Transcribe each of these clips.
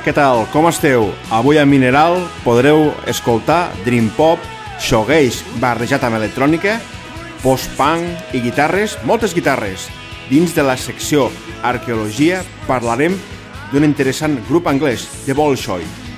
Què tal? Com esteu? Avui a Mineral podreu escoltar Dream Pop, shoegaze barrejat amb electrònica, post-punk i guitarres, moltes guitarres. Dins de la secció Arqueologia parlarem d'un interessant grup anglès, The Bolshoi.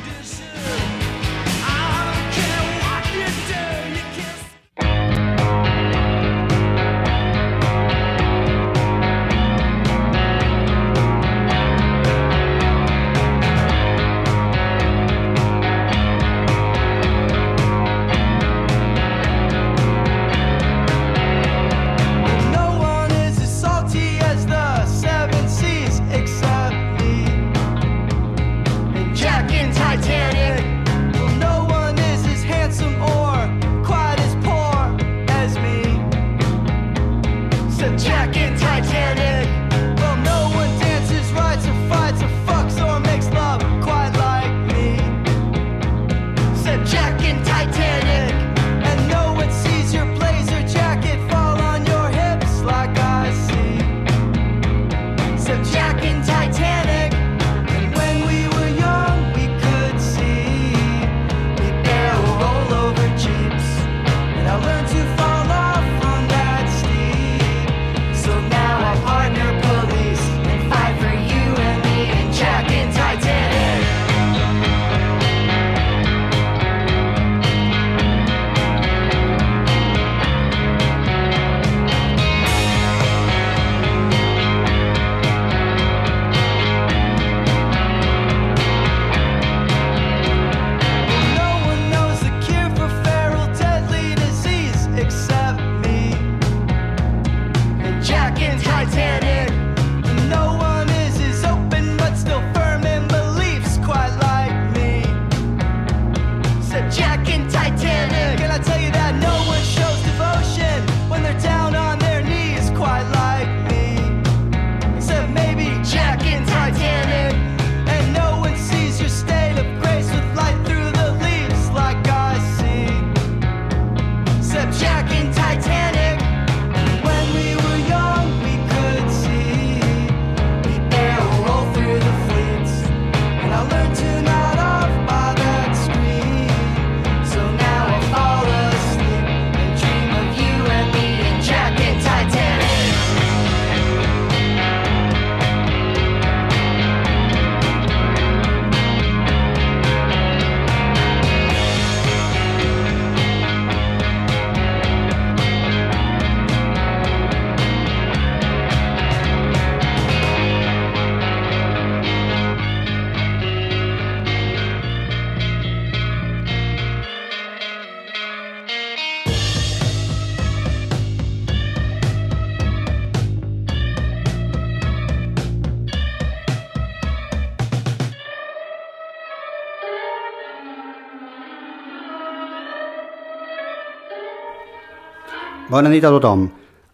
Bona nit a tothom.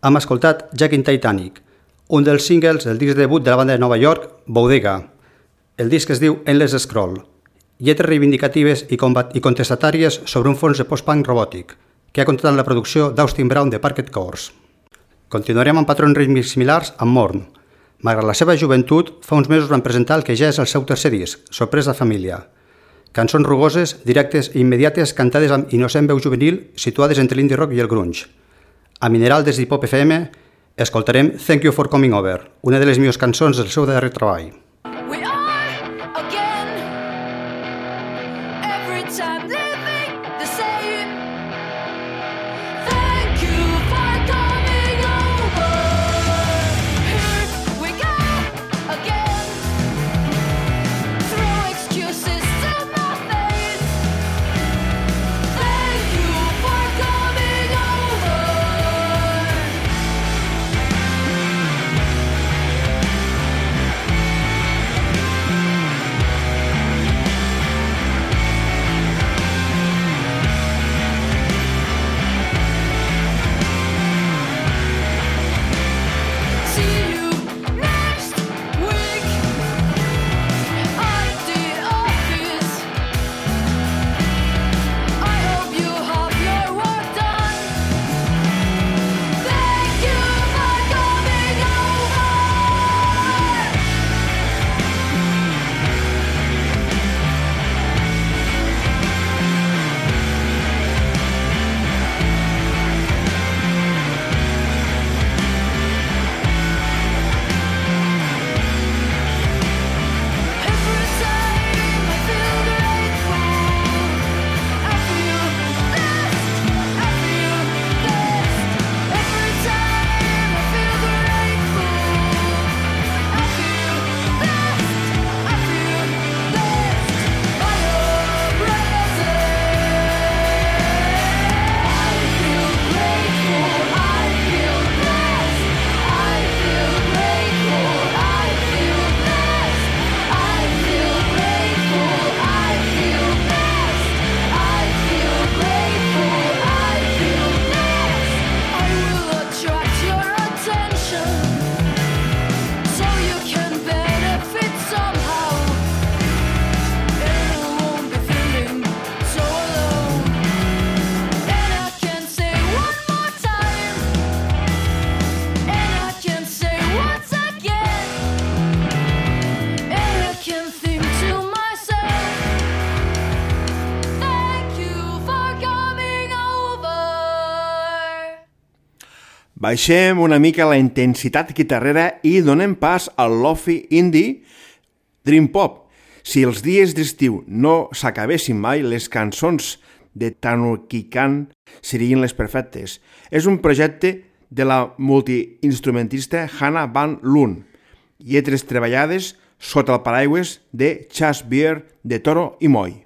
Hem escoltat Jack in Titanic, un dels singles del disc debut de la banda de Nova York, Bodega. El disc es diu Endless Scroll, lletres reivindicatives i, combat i contestatàries sobre un fons de post-punk robòtic, que ha comptat amb la producció d'Austin Brown de Parket Course. Continuarem amb patrons rítmics similars amb Morn. Malgrat la seva joventut, fa uns mesos van presentar el que ja és el seu tercer disc, Sorpresa Família. Cançons rugoses, directes i immediates cantades amb innocent veu juvenil situades entre l'indie rock i el grunge. A Mineral des d'Hipop FM escoltarem Thank You For Coming Over, una de les millors cançons del seu darrer treball. Baixem una mica la intensitat guitarrera i donem pas al lofi indie Dream Pop. Si els dies d'estiu no s'acabessin mai, les cançons de Tanuki-kan serien les perfectes. És un projecte de la multiinstrumentista Hannah Van Loon, lletres treballades sota el paraigües de Chas Beer de Toro i Moi.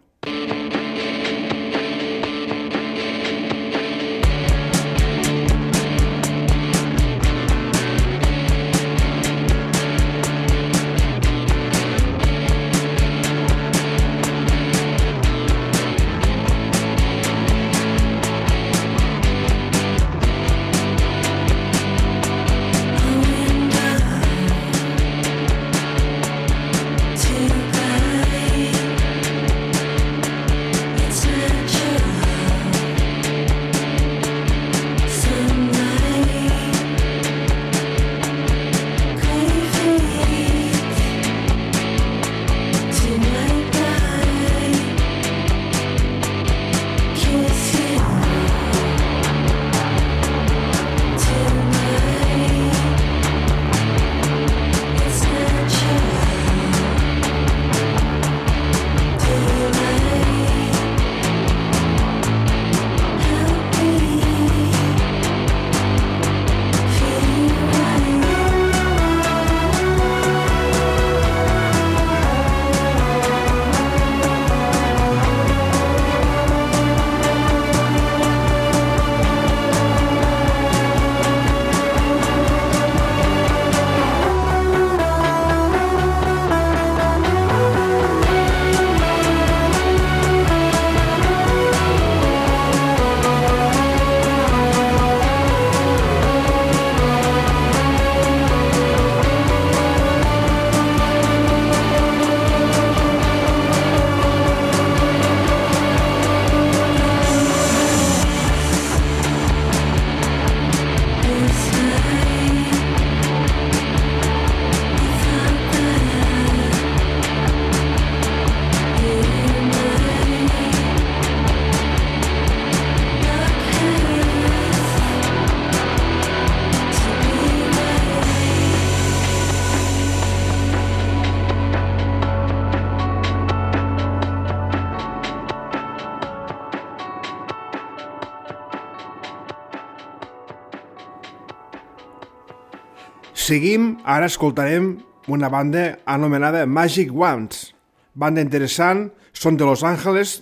Seguim, ara escoltarem una banda anomenada Magic Wands. Banda interessant, són de Los Angeles,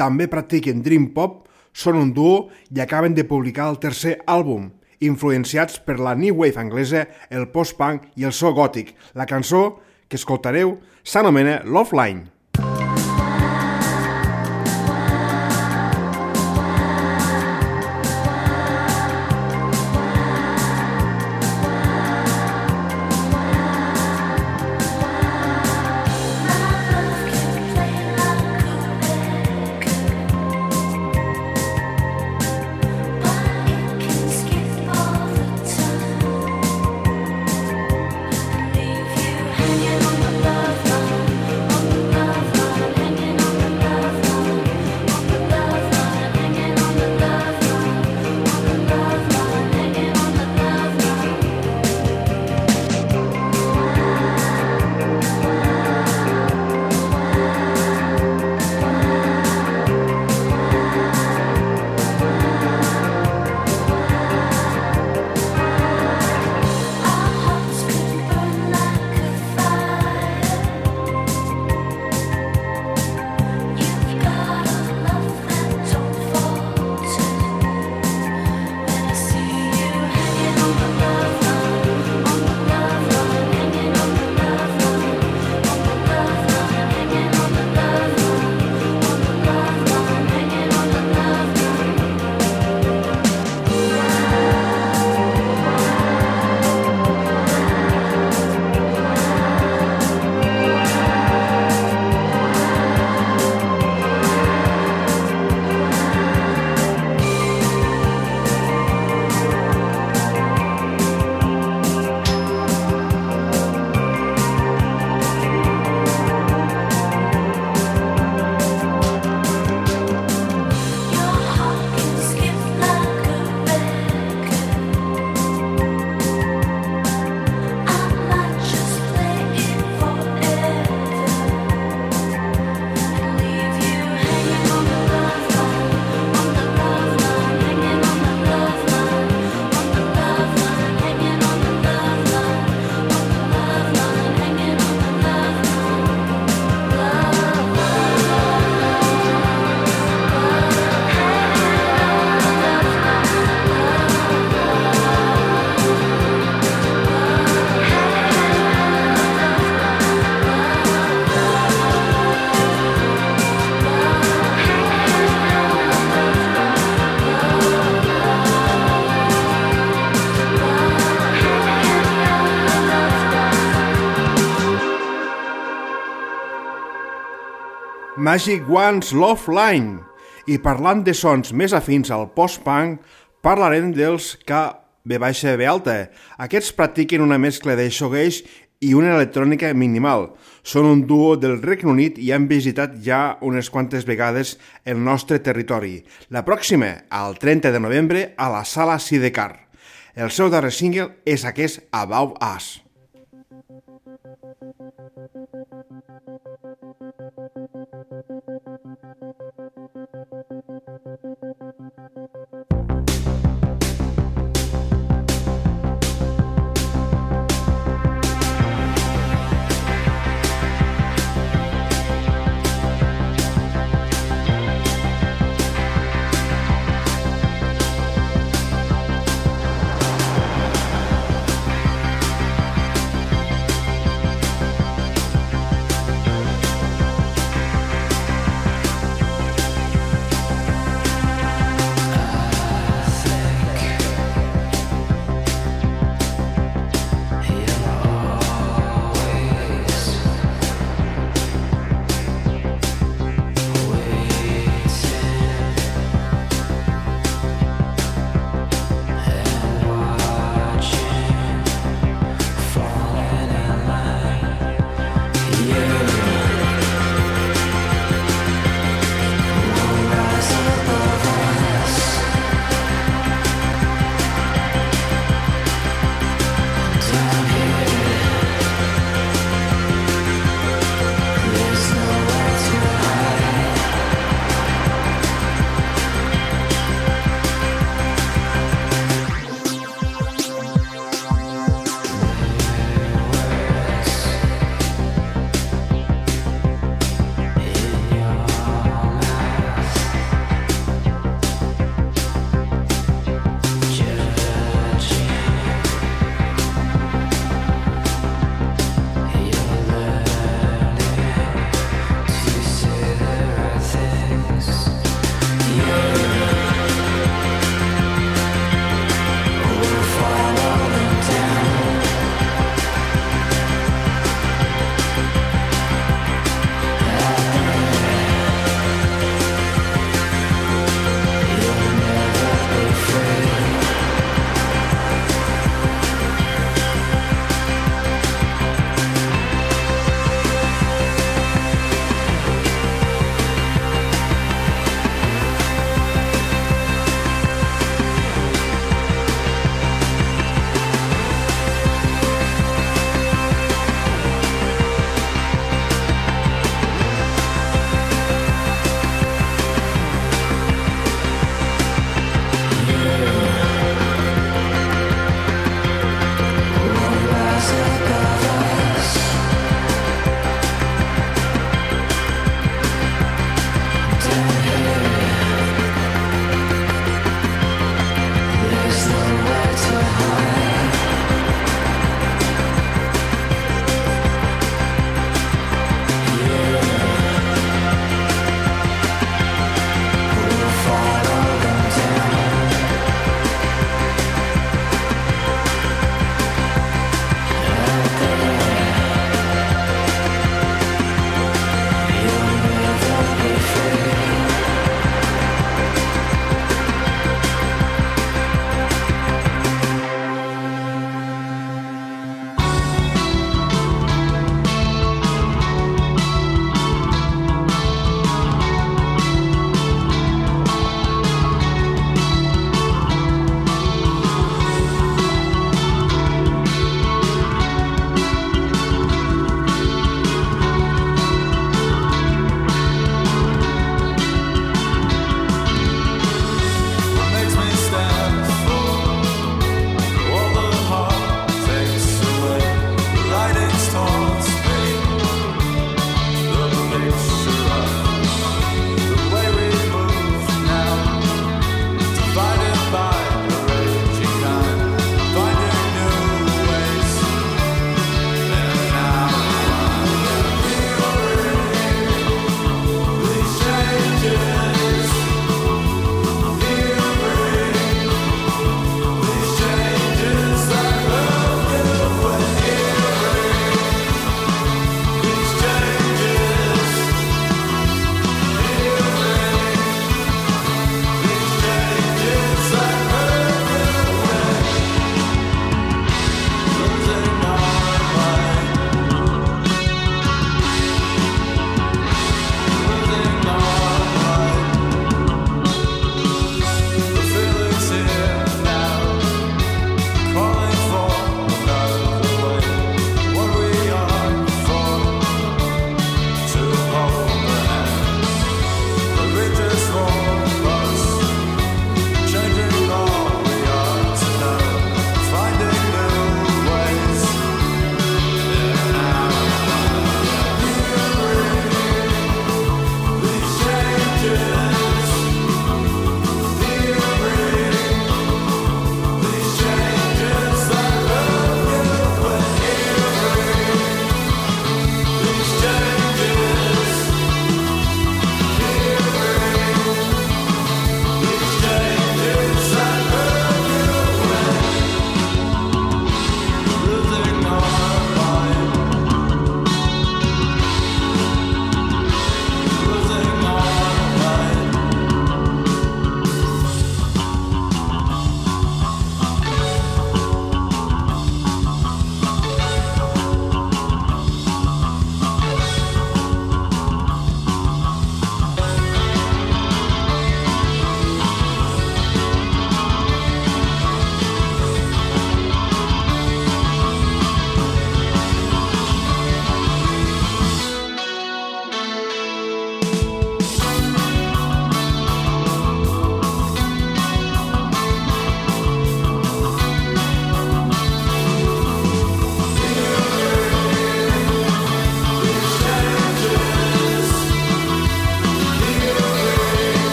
també practiquen Dream Pop, són un duo i acaben de publicar el tercer àlbum, influenciats per la New Wave anglesa, el post-punk i el so gòtic. La cançó que escoltareu s'anomena Love Line. Magic One's Love Line. I parlant de sons més afins al post-punk, parlarem dels B alta. Aquests practiquen una mescla de shoegaze i una electrònica minimal. Són un duo del Regne Unit i han visitat ja unes quantes vegades el nostre territori. La pròxima, el 30 de novembre, a la Sala Sidecar. El seu darrer single és aquest About Us.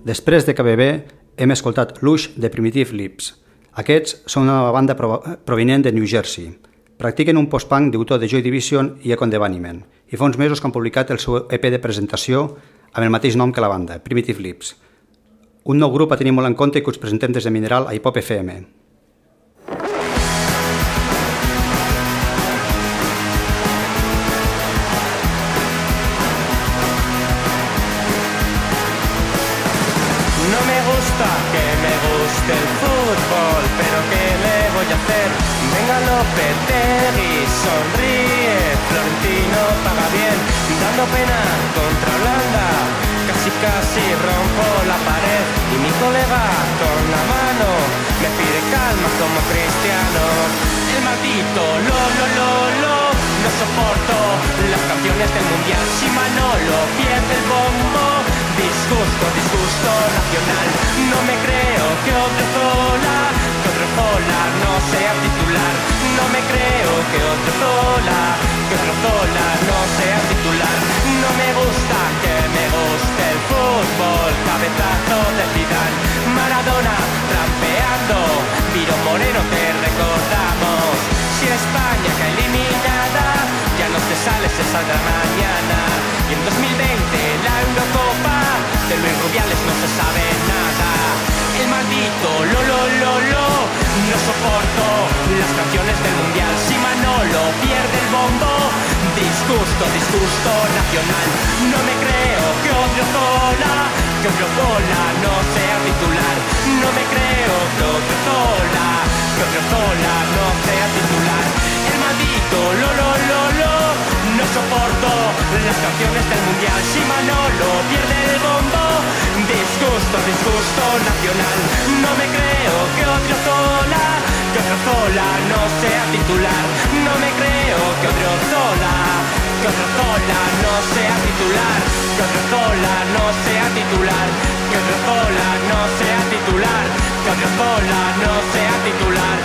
Després de KBB hem escoltat Lush de Primitive Lips. Aquests són una banda prov provinent de New Jersey. Practiquen un post-punk d'autor de Joy Division i Econ Devaniment i fa uns mesos que han publicat el seu EP de presentació amb el mateix nom que la banda, Primitive Lips. Un nou grup a tenir molt en compte i que us presentem des de Mineral a Hipop FM. Lopetegui, sonríe, Florentino paga bien, dando pena contra Holanda. Casi casi rompo la pared y mi colega con la mano me pide calma como cristiano. El maldito lo lo lo lo no soporto las canciones del mundial si Manolo pierde el bombo. Disgusto, disgusto nacional. No me creo que otro Zola, que otro Zola no sea titular. No me creo que otro Zola, que otro Zola no sea titular. No me gusta que me guste el fútbol. Cabezazo de Zidane, Maradona trampeando. Viro Moreno te recordamos. Si España cae eliminada, ya no se sale, se saldrá mañana. Y en 2020 la Eurocopa de Luis Rubiales no se sabe nada. El maldito lo lo lo no soporto las canciones del mundial. Si Manolo pierde el bombo, disgusto, disgusto nacional. No me creo que otro Zola, que otro Zola no sea titular. No me creo que otro Zola, que otro Zola no sea titular. El maldito lo lo lo lo no soporto las canciones del mundial. Si Manolo pierde el bombo, disgusto, disgusto nacional. No me creo que otro Zola no sea titular. Zola no sea titular. Zola no sea titular. Zola no sea titular.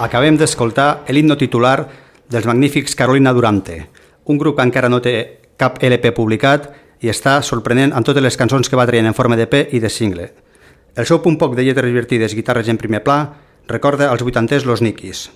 Acabem d'escoltar l'himno titular dels magnífics Carolina Durante, un grup que encara no té cap LP publicat i està sorprenent amb totes les cançons que va traient en forma d'EP i de single. El seu punt poc de lletres divertides i guitarres en primer pla recorda als vuitanters Los Nikis.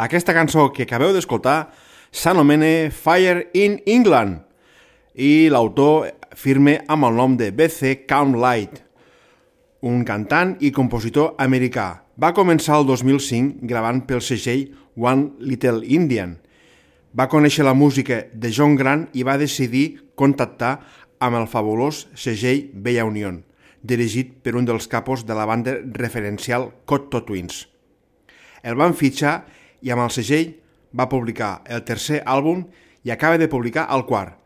Aquesta cançó que acabeu d'escoltar s'anomena Fire in England i l'autor firme amb el nom de B.C. Count Light, un cantant i compositor americà. Va començar el 2005 gravant pel segell One Little Indian. Va conèixer la música de John Grant i va decidir contactar amb el fabulós segell Bella Unión, dirigit per un dels capos de la banda referencial Cotto Twins. El van fitxar i amb el segell va publicar el tercer àlbum i acaba de publicar el quart.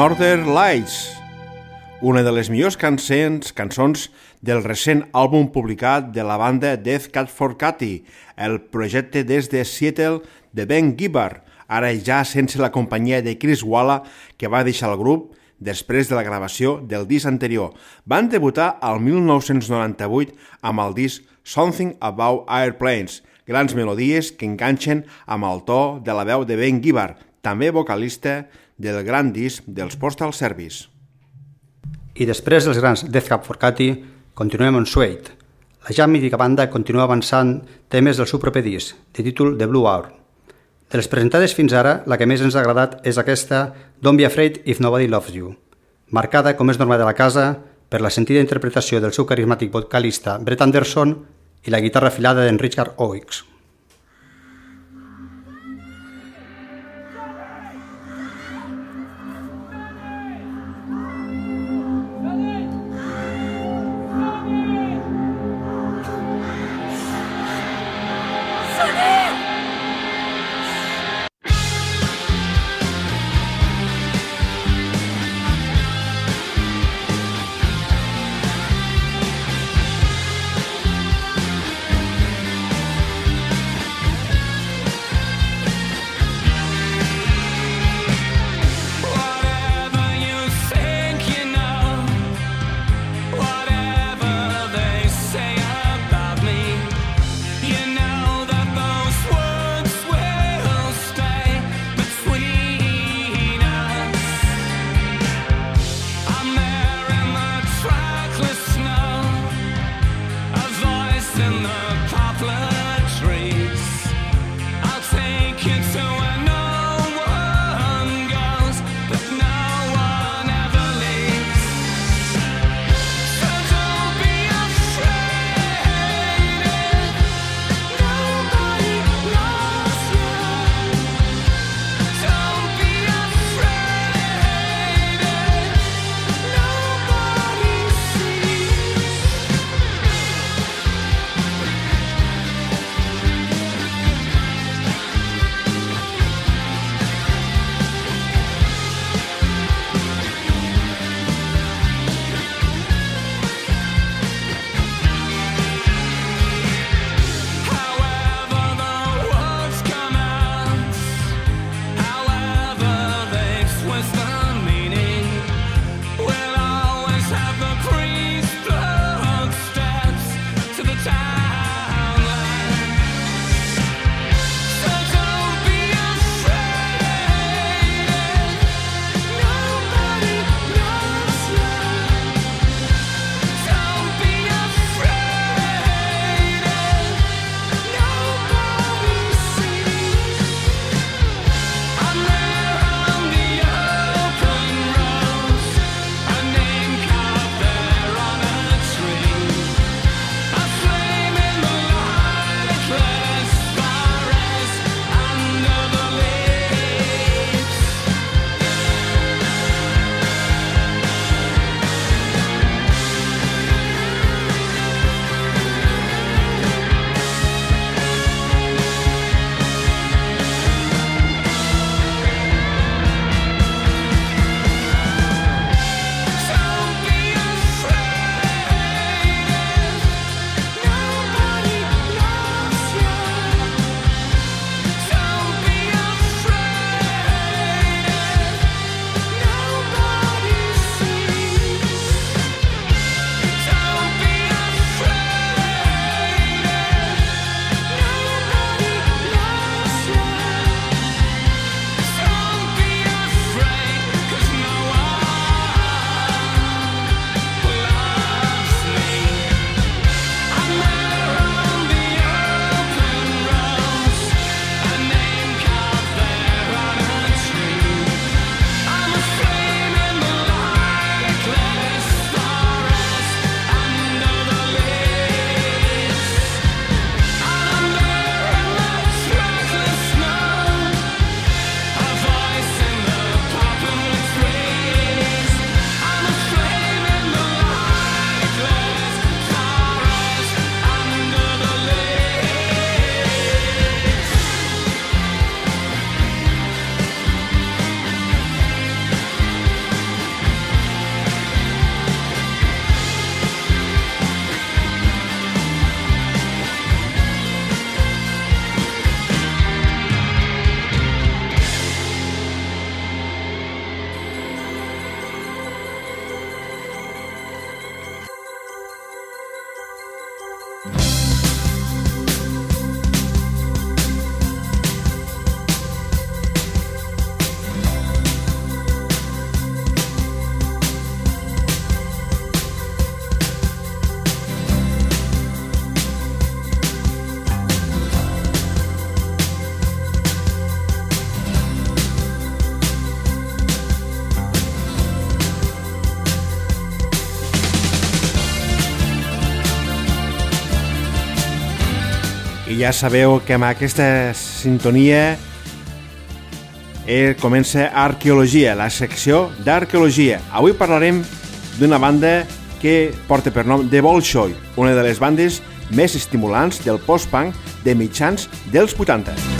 Northern Lights, una de les millors cançons, cançons del recent àlbum publicat de la banda Death Cat for Cathy, el projecte des de Seattle de Ben Gibbard, ara ja sense la companyia de Chris Walla, que va deixar el grup després de la gravació del disc anterior. Van debutar al 1998 amb el disc Something About Airplanes, grans melodies que enganxen amb el to de la veu de Ben Gibbard, també vocalista del gran disc dels Postal Service. I després dels grans Death Cab for Cathy, Continuem amb Suede. La ja mítica banda continua avançant temes del seu proper disc, de títol The Blue Hour. De les presentades fins ara, la que més ens ha agradat és aquesta Don't Be Afraid If Nobody Loves You, marcada, com és norma de la casa, per la sentida interpretació del seu carismàtic vocalista Brett Anderson i la guitarra afilada d'en Richard Oix. ja sabeu que amb aquesta sintonia eh, comença Arqueologia, la secció d'Arqueologia. Avui parlarem d'una banda que porta per nom The Bolshoi, una de les bandes més estimulants del post-punk de mitjans dels 80.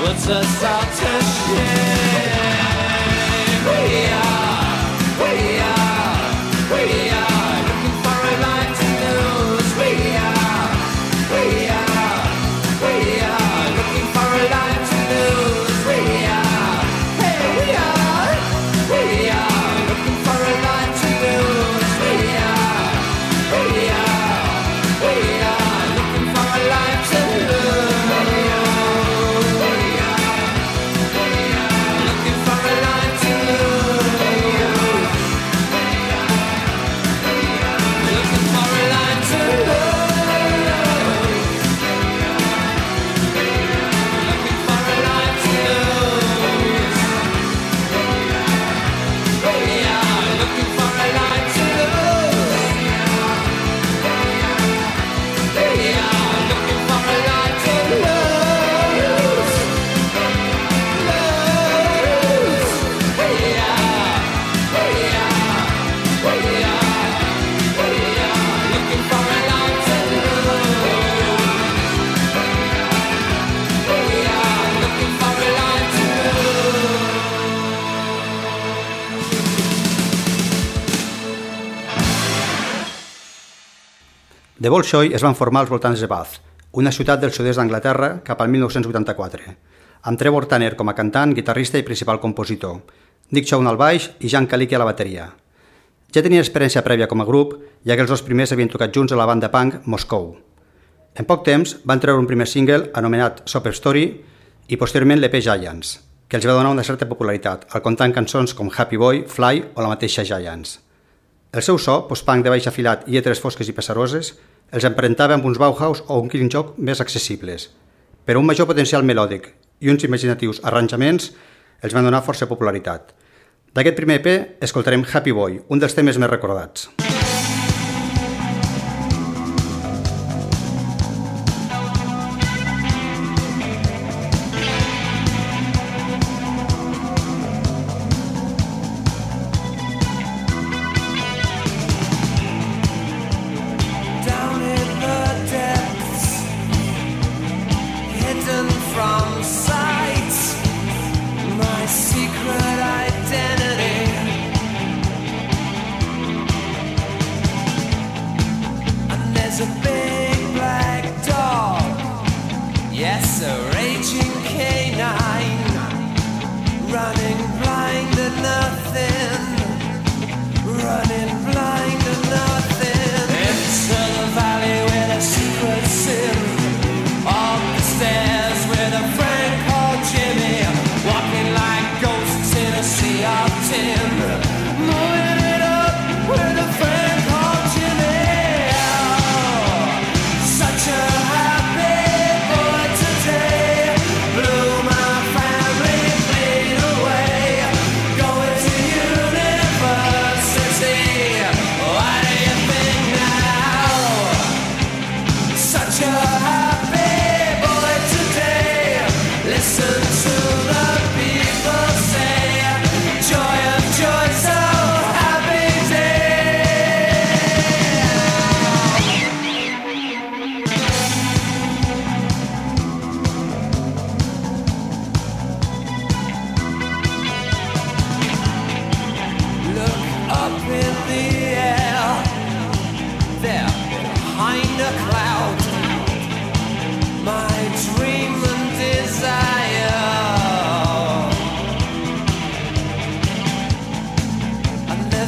What's a out to shame? Yeah. The Bolshoi es van formar als voltants de Bath, una ciutat del sud-est d'Anglaterra cap al 1984, amb Trevor Tanner com a cantant, guitarrista i principal compositor, Dick Chown al baix i Jean Kalicki a la bateria. Ja tenien experiència prèvia com a grup, ja que els dos primers havien tocat junts a la banda punk Moscou. En poc temps van treure un primer single anomenat Super Story i posteriorment l'EP Giants, que els va donar una certa popularitat, al comptant cançons com Happy Boy, Fly o la mateixa Giants. El seu so, post-punk de baix afilat i lletres fosques i pesaroses, els emparentava amb uns Bauhaus o un Killing Joke més accessibles, però un major potencial melòdic i uns imaginatius arranjaments els van donar força popularitat. D'aquest primer EP escoltarem Happy Boy, un dels temes més recordats.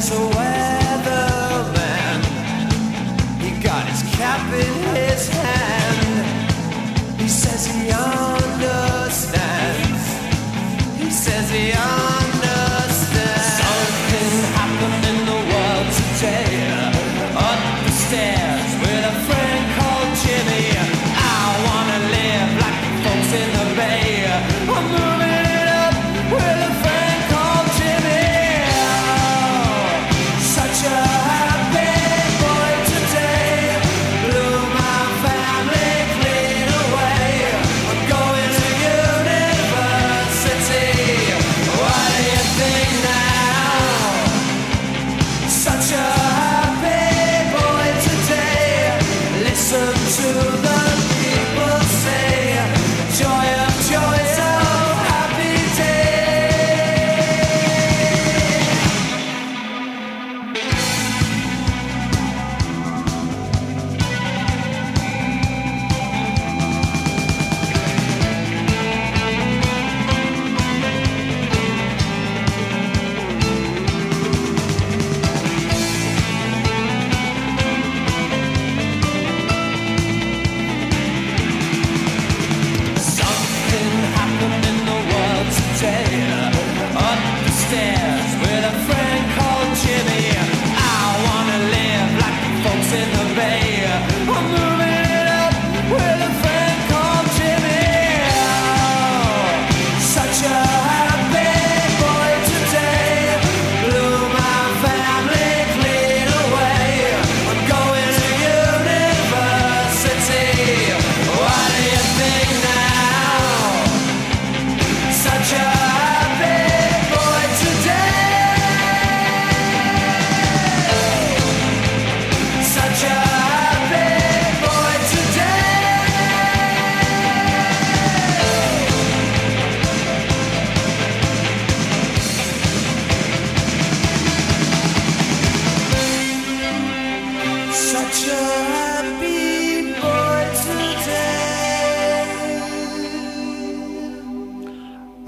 There's a weatherman. He got his cap in his hand. He says he understands. He says he understands.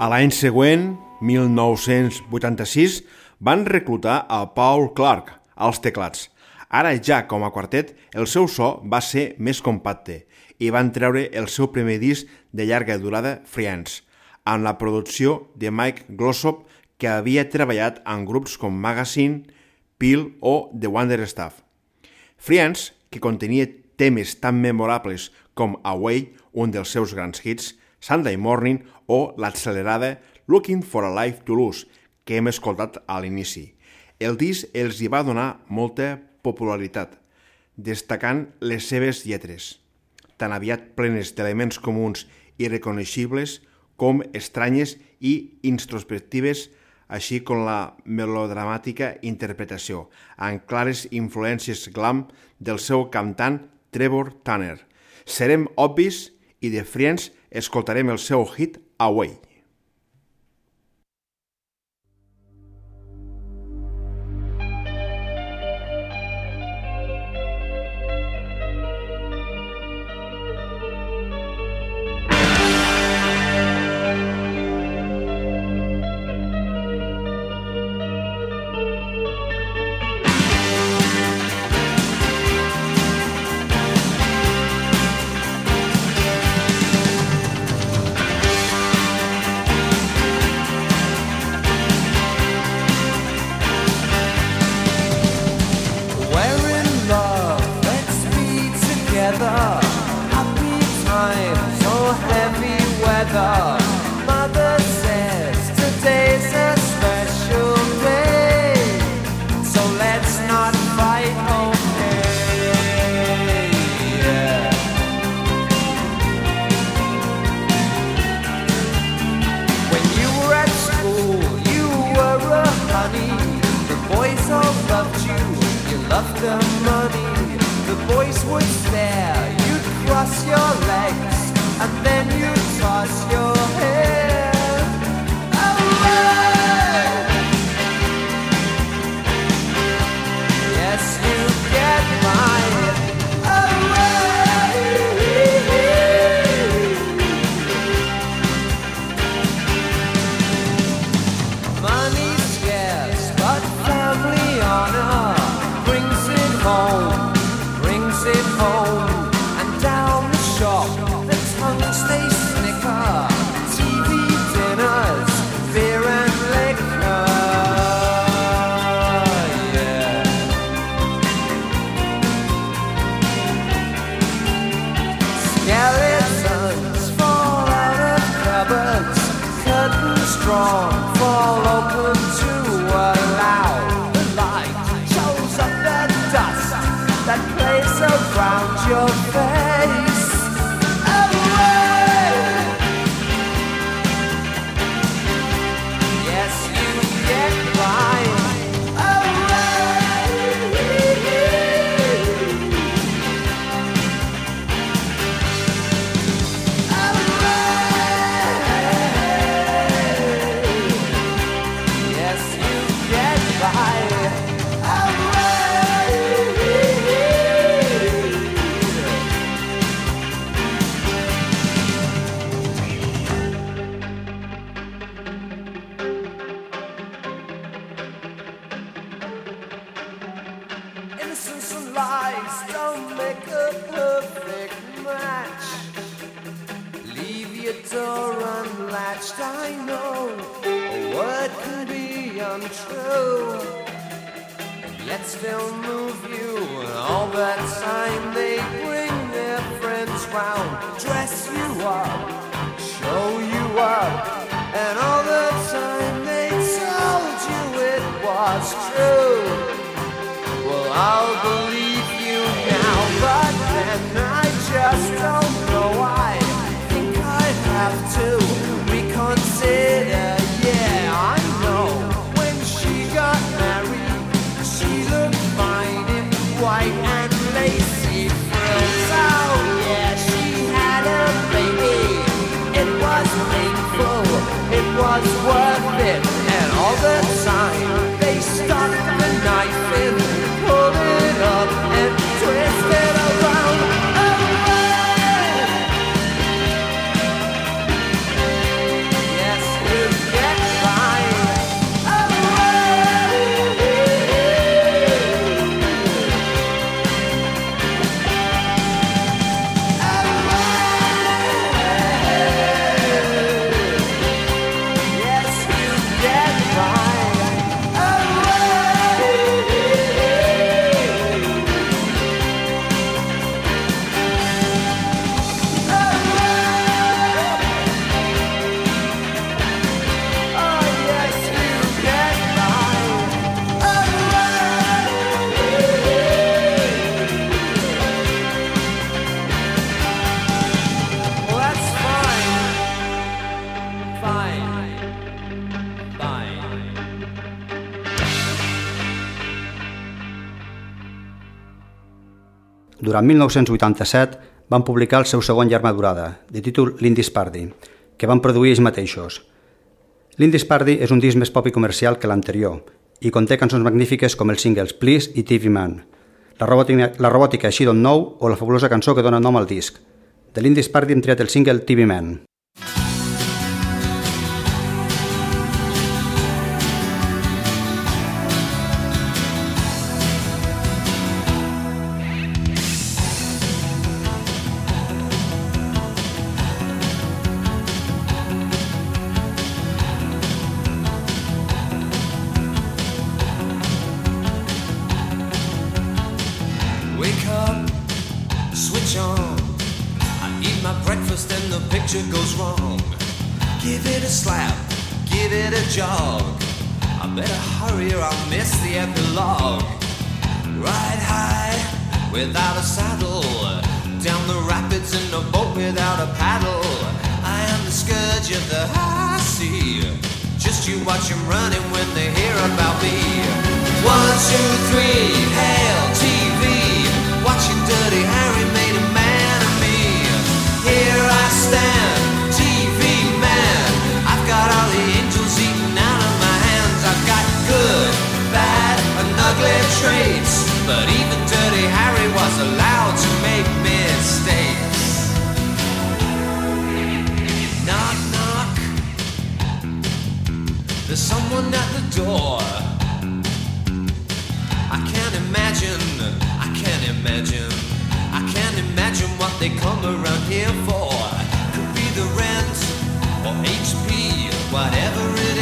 A l'any següent, 1986, van reclutar a Paul Clark als teclats. Ara ja com a quartet, el seu so va ser més compacte i van treure el seu primer disc de llarga durada, Friends, amb la producció de Mike Glossop, que havia treballat en grups com Magazine, Peel o The Wonder Stuff. Friends, que contenia temes tan memorables com Away, un dels seus grans hits, Sunday Morning o l'accelerada Looking for a Life to Lose, que hem escoltat a l'inici. El disc els hi va donar molta popularitat, destacant les seves lletres, tan aviat plenes d'elements comuns i reconeixibles com estranyes i introspectives, així com la melodramàtica interpretació, amb clares influències glam del seu cantant Trevor Tanner. Serem obvis i de Friends escoltarem el seu hit Away. voice would say. durant 1987 van publicar el seu segon llarg durada, de títol L'Indis Pardi, que van produir ells mateixos. L'Indis Pardi és un disc més pop i comercial que l'anterior i conté cançons magnífiques com els singles Please i TV Man, la robòtica, la robòtica així Don't Know o la fabulosa cançó que dona nom al disc. De l'Indis Pardi hem triat el single TV Man. be whatever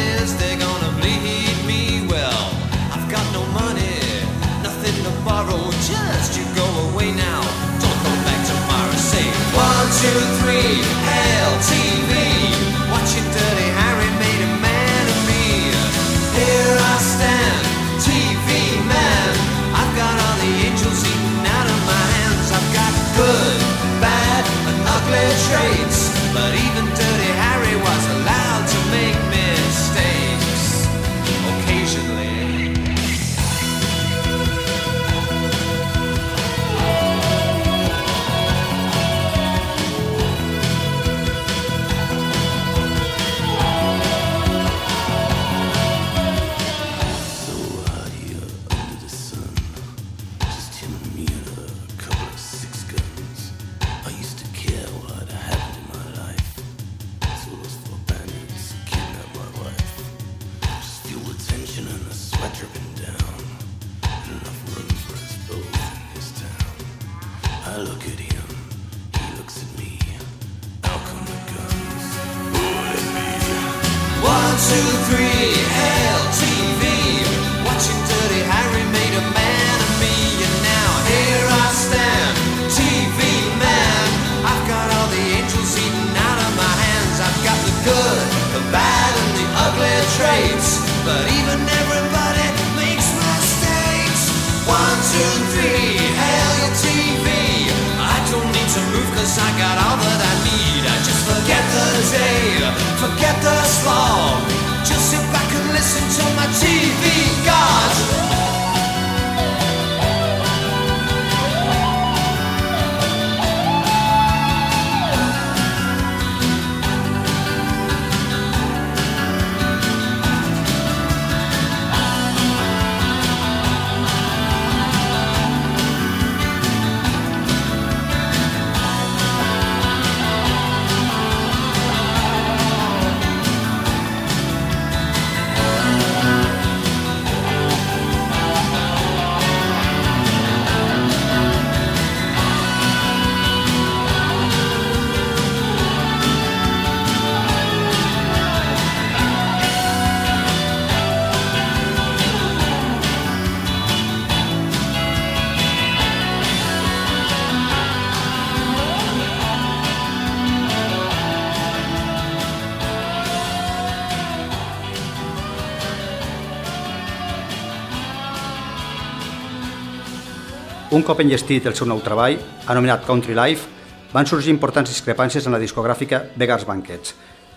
Un cop enllestit el seu nou treball, anomenat Country Life, van sorgir importants discrepàncies en la discogràfica Vegas Banquets,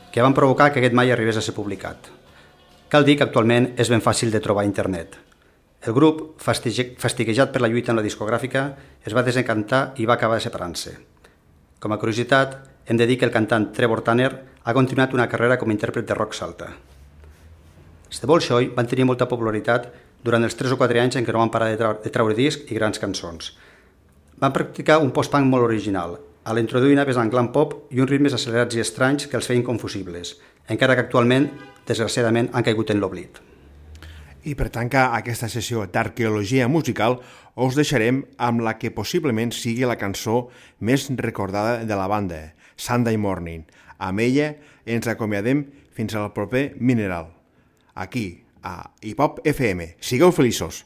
que van provocar que aquest mai arribés a ser publicat. Cal dir que actualment és ben fàcil de trobar a internet. El grup, fastiguejat per la lluita en la discogràfica, es va desencantar i va acabar separant-se. Com a curiositat, hem de dir que el cantant Trevor Tanner ha continuat una carrera com a intèrpret de rock salta. Els de Bolshoi van tenir molta popularitat durant els 3 o 4 anys en què no van parar de, trau de traure discs i grans cançons. Van practicar un post-punk molt original, a l'introduir naves en glam pop i uns ritmes accelerats i estranys que els feien confusibles, encara que actualment, desgraciadament, han caigut en l'oblit. I per tancar aquesta sessió d'arqueologia musical, us deixarem amb la que possiblement sigui la cançó més recordada de la banda, Sunday Morning. Amb ella ens acomiadem fins al proper Mineral. Aquí, a Hip-Hop FM. Sigueu feliços!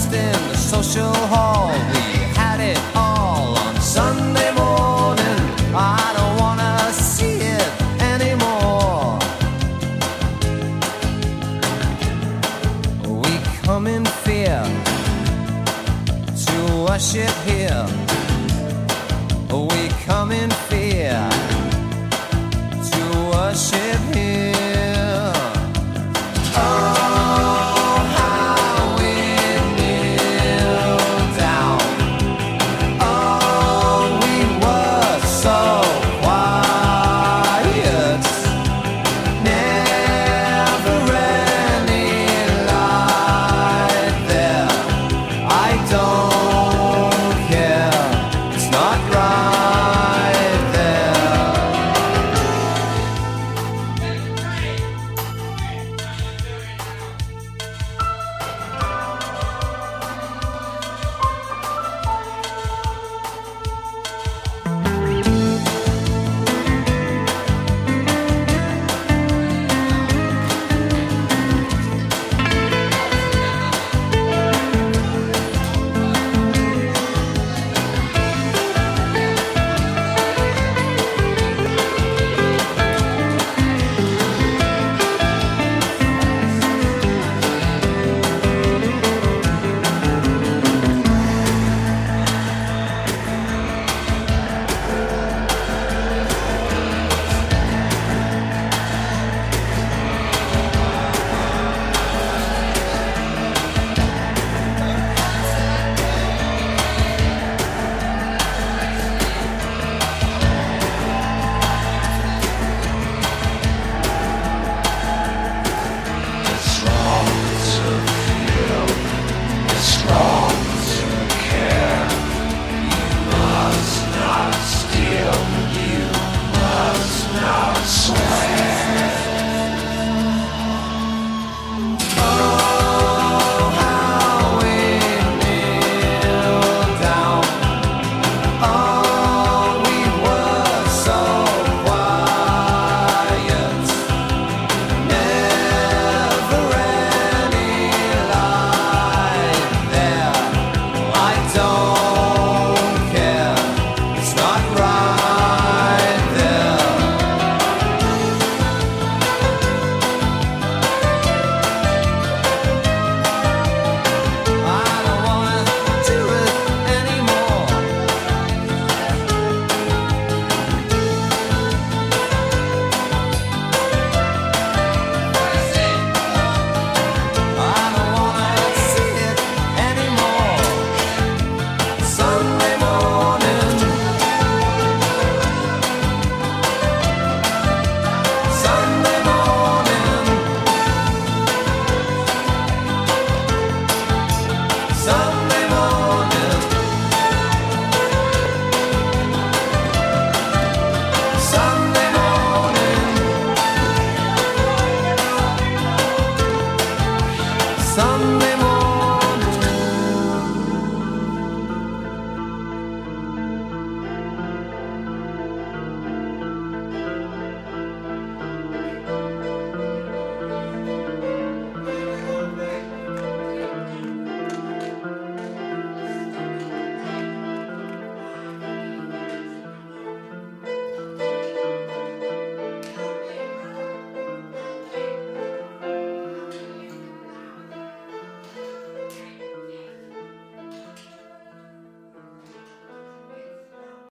Toast in the social hall.